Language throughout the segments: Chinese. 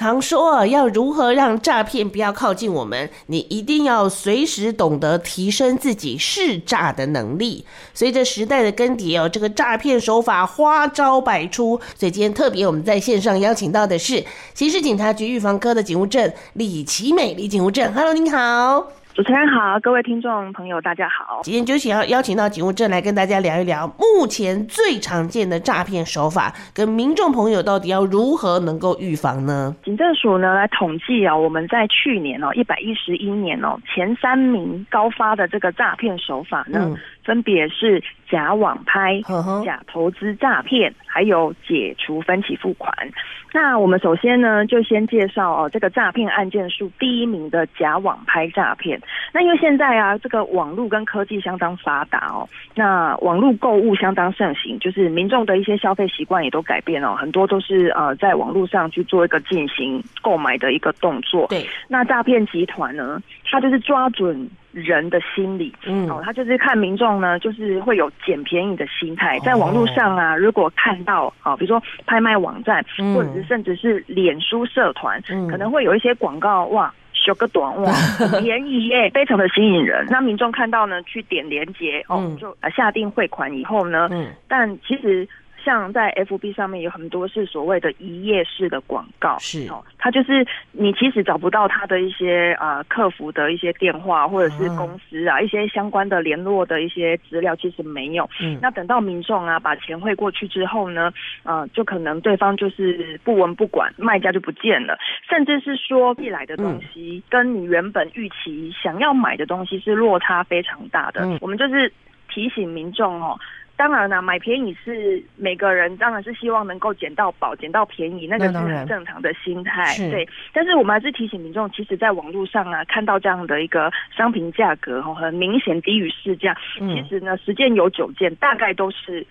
常说，要如何让诈骗不要靠近我们？你一定要随时懂得提升自己识诈的能力。随着时代的更迭哦，这个诈骗手法花招百出。所以今天特别我们在线上邀请到的是刑事警察局预防科的警务证李奇美，李警务证，Hello，您好。主持人好，各位听众朋友，大家好。今天就想要邀请到警务正来跟大家聊一聊目前最常见的诈骗手法，跟民众朋友到底要如何能够预防呢？警政署呢来统计啊，我们在去年哦一百一十一年哦前三名高发的这个诈骗手法呢，嗯、分别是假网拍、假投资诈骗，还有解除分期付款。那我们首先呢就先介绍哦这个诈骗案件数第一名的假网拍诈骗。那因为现在啊，这个网络跟科技相当发达哦，那网络购物相当盛行，就是民众的一些消费习惯也都改变了，很多都是呃在网络上去做一个进行购买的一个动作。对，那诈骗集团呢，他就是抓准人的心理，嗯，哦，他就是看民众呢，就是会有捡便宜的心态，在网络上啊，如果看到啊，比如说拍卖网站，或者是甚至是脸书社团，可能会有一些广告哇。修个短袜，很 便宜耶，非常的吸引人。那民众看到呢，去点连接哦，就下定汇款以后呢，嗯，但其实。像在 FB 上面有很多是所谓的一页式的广告，是哦，它就是你其实找不到他的一些啊、呃、客服的一些电话或者是公司啊、嗯、一些相关的联络的一些资料，其实没有。嗯，那等到民众啊把钱汇过去之后呢，啊、呃，就可能对方就是不闻不管，卖家就不见了，甚至是说寄来的东西跟你原本预期想要买的东西是落差非常大的。嗯，我们就是提醒民众哦。当然了，买便宜是每个人当然是希望能够捡到宝、捡到便宜，那个是很正常的心态。对，但是我们还是提醒民众，其实，在网络上啊，看到这样的一个商品价格很明显低于市价，嗯、其实呢，十件有九件大概都是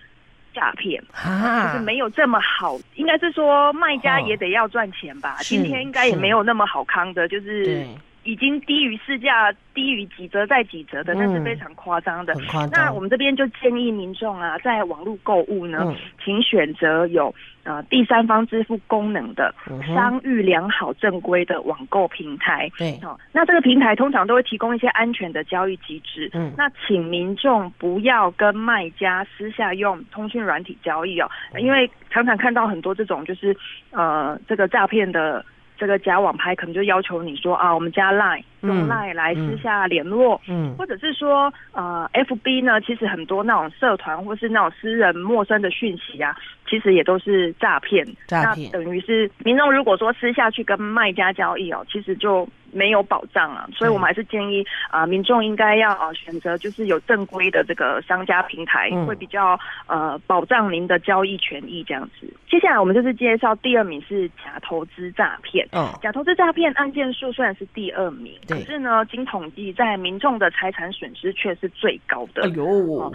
诈骗啊，就是没有这么好。应该是说卖家也得要赚钱吧？今天应该也没有那么好康的，就是。已经低于市价，低于几折再几折的，那是非常夸张的。嗯、那我们这边就建议民众啊，在网络购物呢，嗯、请选择有呃第三方支付功能的、嗯、商誉良好、正规的网购平台。对，哦，那这个平台通常都会提供一些安全的交易机制。嗯，那请民众不要跟卖家私下用通讯软体交易哦，嗯、因为常常看到很多这种就是呃这个诈骗的。这个假网拍可能就要求你说啊，我们加 Line 用 Line 来私下联络，嗯，嗯或者是说呃，FB 呢，其实很多那种社团或是那种私人陌生的讯息啊，其实也都是诈骗。诈骗那等于是民众如果说私下去跟卖家交易哦，其实就。没有保障啊，所以我们还是建议啊、呃，民众应该要啊选择就是有正规的这个商家平台，会比较呃保障您的交易权益这样子。接下来我们就是介绍第二名是假投资诈骗。嗯，假投资诈骗案件数虽然是第二名，可是呢，经统计在民众的财产损失却是最高的。哎呦。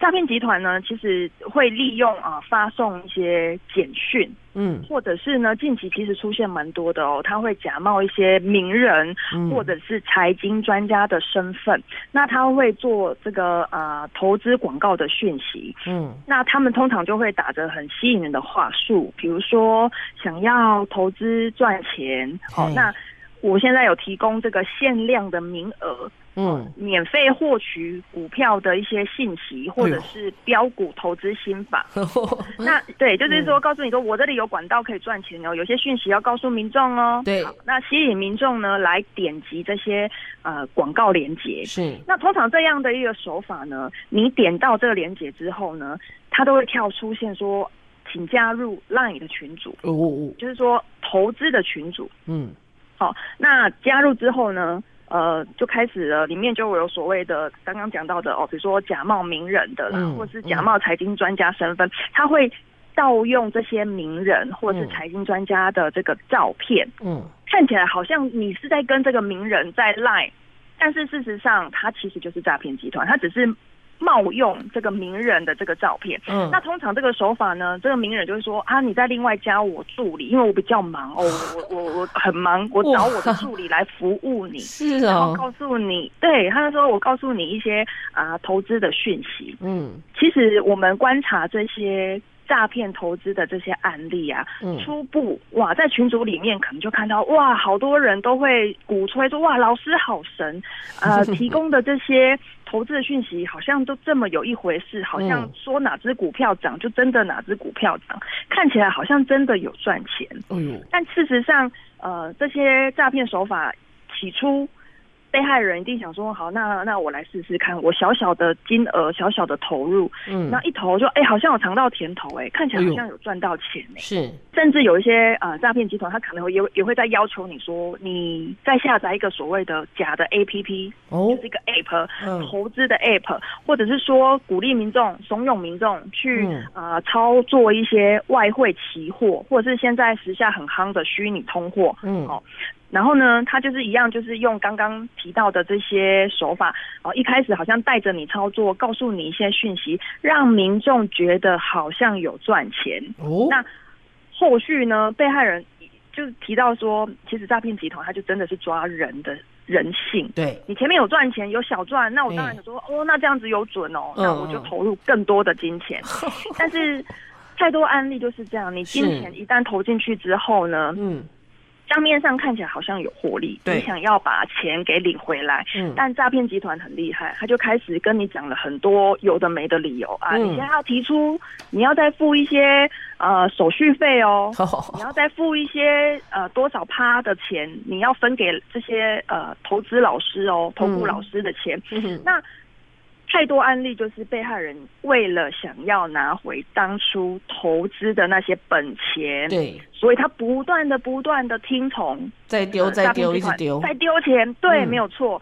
诈骗集团呢，其实会利用啊发送一些简讯，嗯，或者是呢近期其实出现蛮多的哦，他会假冒一些名人或者是财经专家的身份，嗯、那他会做这个啊投资广告的讯息，嗯，那他们通常就会打着很吸引人的话术，比如说想要投资赚钱，好、哦，那我现在有提供这个限量的名额。嗯，免费获取股票的一些信息，或者是标股投资心法。哎、那对，就是说告诉你说，我这里有管道可以赚钱哦，有些讯息要告诉民众哦。对，那吸引民众呢来点击这些呃广告链接。是，那通常这样的一个手法呢，你点到这个链接之后呢，它都会跳出现说，请加入 LINE 的群组。哦，哦哦，就是说投资的群组。嗯，好，那加入之后呢？呃，就开始了，里面就有所谓的刚刚讲到的哦，比如说假冒名人的啦，嗯、或是假冒财经专家身份，嗯、他会盗用这些名人或是财经专家的这个照片，嗯，看起来好像你是在跟这个名人在 Line，但是事实上他其实就是诈骗集团，他只是。冒用这个名人的这个照片，嗯，那通常这个手法呢，这个名人就会说啊，你再另外加我助理，因为我比较忙哦，我我我很忙，我找我的助理来服务你，是哦，然后告诉你，对，他就说我告诉你一些啊投资的讯息，嗯，其实我们观察这些诈骗投资的这些案例啊，嗯、初步哇，在群组里面可能就看到哇，好多人都会鼓吹说哇，老师好神，呃，提供的这些投资的讯息好像都这么有一回事，好像说哪只股票涨就真的哪只股票涨，看起来好像真的有赚钱。嗯，但事实上，呃，这些诈骗手法起初。被害人一定想说，好，那那我来试试看，我小小的金额，小小的投入，嗯，那一投就，哎、欸，好像有尝到甜头、欸，哎，看起来好像有赚到钱、欸，是，甚至有一些呃诈骗集团，他可能会也也会在要求你说，你再下载一个所谓的假的 APP，哦，就是一个 App，、嗯、投资的 App，或者是说鼓励民众、怂恿民众去、嗯、呃操作一些外汇期货，或者是现在时下很夯的虚拟通货，嗯，哦。然后呢，他就是一样，就是用刚刚提到的这些手法哦。一开始好像带着你操作，告诉你一些讯息，让民众觉得好像有赚钱。哦，那后续呢？被害人就提到说，其实诈骗集团他就真的是抓人的人性。对，你前面有赚钱，有小赚，那我当然想说，哦，那这样子有准哦，那我就投入更多的金钱。但是太多案例就是这样，你金钱一旦投进去之后呢，嗯。账面上看起来好像有获利，你想要把钱给领回来，嗯，但诈骗集团很厉害，他就开始跟你讲了很多有的没的理由啊，嗯、你现在要提出，你要再付一些呃手续费哦，哦，你要再付一些呃多少趴的钱，你要分给这些呃投资老师哦，投顾老师的钱，嗯、那。太多案例就是被害人为了想要拿回当初投资的那些本钱，对，所以他不断的不断的听从，再丢再丢一直丢，再丢钱，对，嗯、没有错，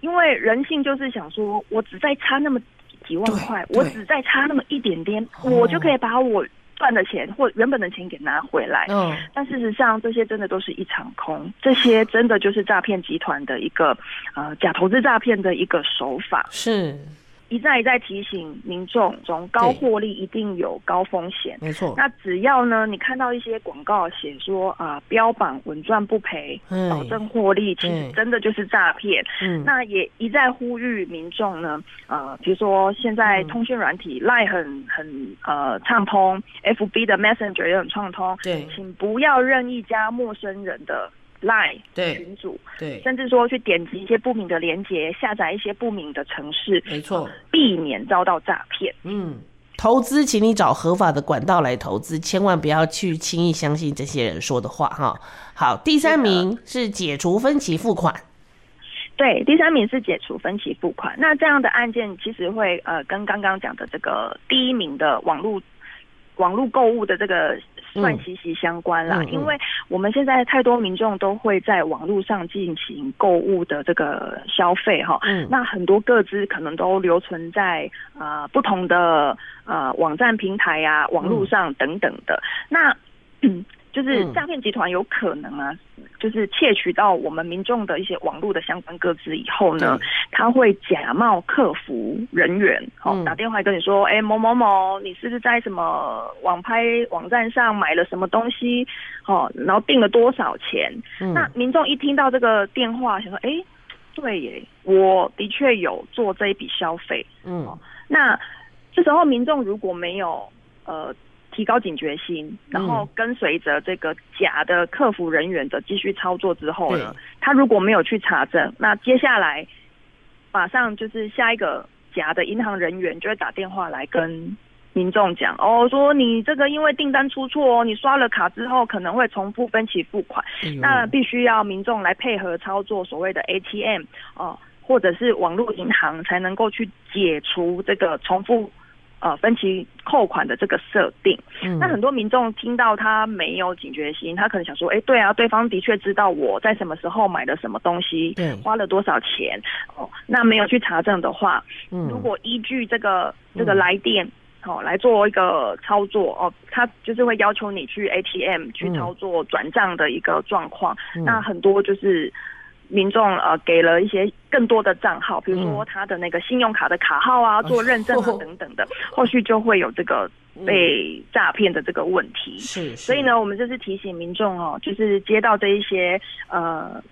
因为人性就是想说，我只再差那么几万块，我只再差那么一点点，我就可以把我。赚的钱或原本的钱给拿回来，嗯，但事实上这些真的都是一场空，这些真的就是诈骗集团的一个呃假投资诈骗的一个手法，是。一再一再提醒民众，中高获利一定有高风险，没错。那只要呢，你看到一些广告写说啊，呃、标榜稳赚不赔，保证获利，其实真的就是诈骗。嗯，那也一再呼吁民众呢，呃，比如说现在通讯软体 Line 很很呃畅通，FB 的 Messenger 也很畅通，对，请不要任意加陌生人的。Line 群组，对，甚至说去点击一些不明的连接，下载一些不明的城市，没错，避免遭到诈骗。嗯，投资，请你找合法的管道来投资，千万不要去轻易相信这些人说的话哈。好，第三名是解除分期付款。对，第三名是解除分期付款。那这样的案件其实会呃，跟刚刚讲的这个第一名的网络网络购物的这个。算息息相关啦，因为我们现在太多民众都会在网络上进行购物的这个消费哈，嗯，那很多个资可能都留存在呃不同的呃网站平台呀、啊、网络上等等的，嗯、那。嗯就是诈骗集团有可能啊，就是窃取到我们民众的一些网络的相关个资以后呢，他会假冒客服人员，哦，打电话跟你说，哎，某某某，你是不是在什么网拍网站上买了什么东西？哦，然后订了多少钱？那民众一听到这个电话，想说，哎，对耶，我的确有做这一笔消费。嗯，那这时候民众如果没有呃。提高警觉心，然后跟随着这个假的客服人员的继续操作之后呢，他如果没有去查证，那接下来马上就是下一个假的银行人员就会打电话来跟民众讲哦，说你这个因为订单出错哦，你刷了卡之后可能会重复分期付款，那必须要民众来配合操作所谓的 ATM 哦，或者是网络银行才能够去解除这个重复。呃，分期扣款的这个设定，嗯，那很多民众听到他没有警觉心，他可能想说，哎，对啊，对方的确知道我在什么时候买了什么东西，对，花了多少钱，哦，那没有去查证的话，嗯，如果依据这个这个来电，哦，来做一个操作，哦，他就是会要求你去 ATM 去操作转账的一个状况，嗯，那很多就是。民众呃给了一些更多的账号，比如说他的那个信用卡的卡号啊，做认证啊等等的，后续就会有这个被诈骗的这个问题。是，所以呢，我们就是提醒民众哦，就是接到这一些呃，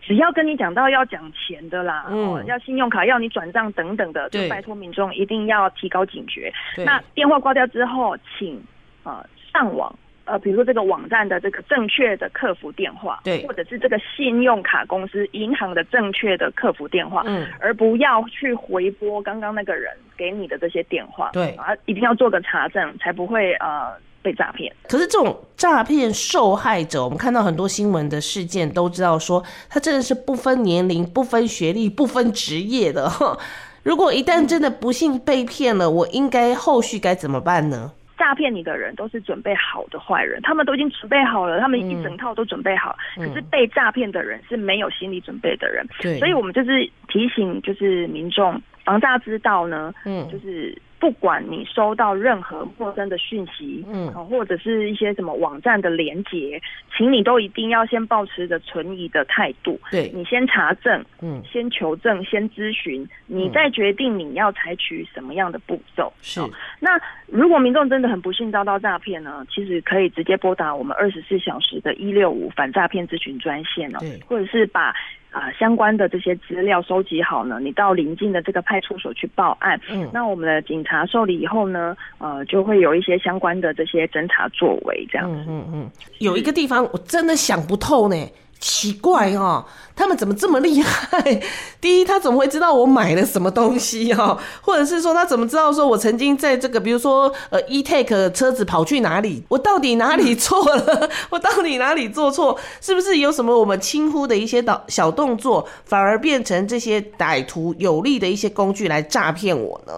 只要跟你讲到要讲钱的啦，哦，要信用卡要你转账等等的，就拜托民众一定要提高警觉。那电话挂掉之后，请啊、呃、上网。呃，比如说这个网站的这个正确的客服电话，对，或者是这个信用卡公司银行的正确的客服电话，嗯，而不要去回拨刚刚那个人给你的这些电话，对，啊，一定要做个查证，才不会呃被诈骗。可是这种诈骗受害者，我们看到很多新闻的事件，都知道说他真的是不分年龄、不分学历、不分职业的。如果一旦真的不幸被骗了，我应该后续该怎么办呢？诈骗你的人都是准备好的坏人，他们都已经准备好了，他们一整套都准备好。嗯、可是被诈骗的人是没有心理准备的人，对，所以我们就是提醒，就是民众防诈之道呢，嗯，就是。不管你收到任何陌生的讯息，嗯，或者是一些什么网站的连结，请你都一定要先保持着存疑的态度。对，你先查证，嗯，先求证，先咨询，你再决定你要采取什么样的步骤。是。那如果民众真的很不幸遭到诈骗呢？其实可以直接拨打我们二十四小时的一六五反诈骗咨询专线哦，对，或者是把。啊，相关的这些资料收集好呢，你到邻近的这个派出所去报案。嗯，那我们的警察受理以后呢，呃，就会有一些相关的这些侦查作为，这样。嗯嗯嗯，有一个地方我真的想不透呢。奇怪哦，他们怎么这么厉害？第一，他怎么会知道我买了什么东西哦？或者是说，他怎么知道说我曾经在这个，比如说呃，E-Take 车子跑去哪里？我到底哪里错了？我到底哪里做错？是不是有什么我们轻忽的一些导小动作，反而变成这些歹徒有利的一些工具来诈骗我呢？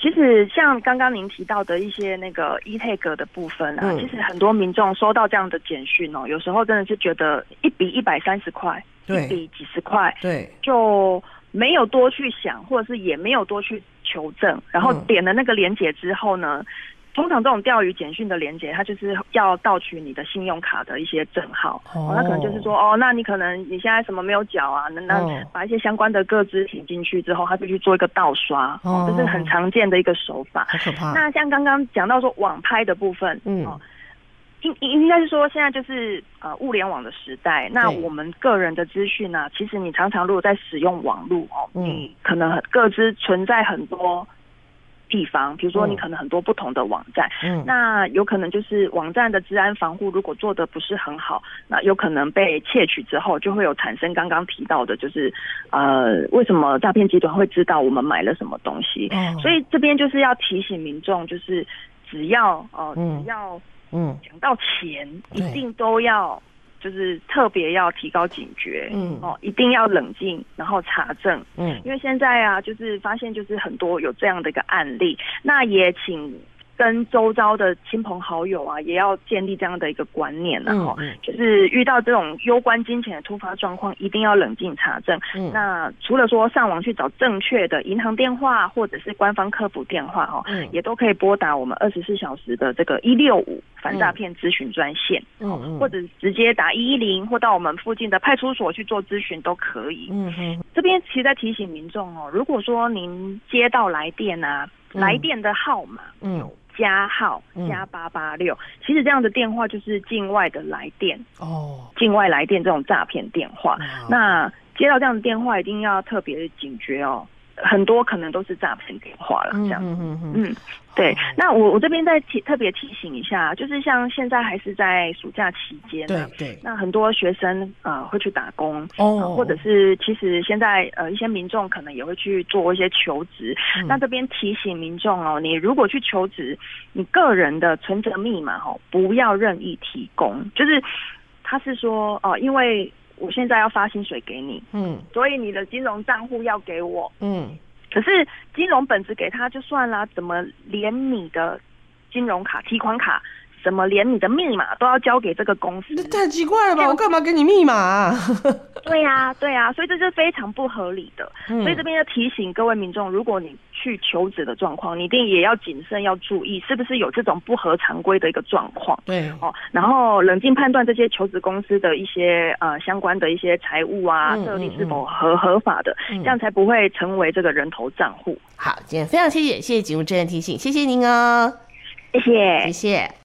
其实像刚刚您提到的一些那个 e-tag 的部分啊，嗯、其实很多民众收到这样的简讯哦，有时候真的是觉得一笔一百三十块，一笔几十块，对，就没有多去想，或者是也没有多去求证，然后点了那个连接之后呢。嗯通常这种钓鱼简讯的连接，它就是要盗取你的信用卡的一些证号，哦，那可能就是说，哦，那你可能你现在什么没有缴啊？那那把一些相关的个资填进去之后，他就去做一个盗刷，哦，这是很常见的一个手法。好可怕。那像刚刚讲到说网拍的部分，嗯，应应该是说现在就是呃物联网的时代，那我们个人的资讯呢，其实你常常如果在使用网络哦，你可能个资存在很多。地方，比如说你可能很多不同的网站，嗯，那有可能就是网站的治安防护如果做的不是很好，那有可能被窃取之后，就会有产生刚刚提到的，就是呃，为什么诈骗集团会知道我们买了什么东西？嗯，所以这边就是要提醒民众，就是只要呃，只要嗯。讲到钱，一定都要。就是特别要提高警觉，嗯哦，一定要冷静，然后查证，嗯，因为现在啊，就是发现就是很多有这样的一个案例，那也请。跟周遭的亲朋好友啊，也要建立这样的一个观念，然后就是遇到这种攸关金钱的突发状况，一定要冷静查证。嗯，那除了说上网去找正确的银行电话或者是官方客服电话哦，嗯，也都可以拨打我们二十四小时的这个一六五反诈骗咨询专线，嗯，或者直接打一一零，或到我们附近的派出所去做咨询都可以。嗯嗯，这边其实在提醒民众哦，如果说您接到来电啊，来电的号码，有。加号加八八六，其实这样的电话就是境外的来电哦，境外来电这种诈骗电话，那接到这样的电话一定要特别警觉哦。很多可能都是诈骗电话了，这样，嗯嗯嗯，嗯，对。那我我这边再提特别提醒一下，就是像现在还是在暑假期间，对对。那很多学生呃会去打工哦，或者是其实现在呃一些民众可能也会去做一些求职。嗯、那这边提醒民众哦，你如果去求职，你个人的存折密码哦不要任意提供，就是他是说哦、呃，因为。我现在要发薪水给你，嗯，所以你的金融账户要给我，嗯，可是金融本子给他就算了，怎么连你的金融卡、提款卡？怎么连你的密码都要交给这个公司？太奇怪了吧！我干嘛给你密码啊？对呀、啊，对呀、啊，所以这是非常不合理的。嗯、所以这边要提醒各位民众，如果你去求职的状况，你一定也要谨慎，要注意是不是有这种不合常规的一个状况。对哦，然后冷静判断这些求职公司的一些呃相关的一些财务啊设立是否合合法的，这样才不会成为这个人头账户。好，今天非常谢谢谢谢景务真的提醒，谢谢您哦，谢谢，谢谢。